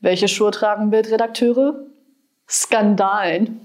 Welche Schuhe tragen Bildredakteure? Skandalen.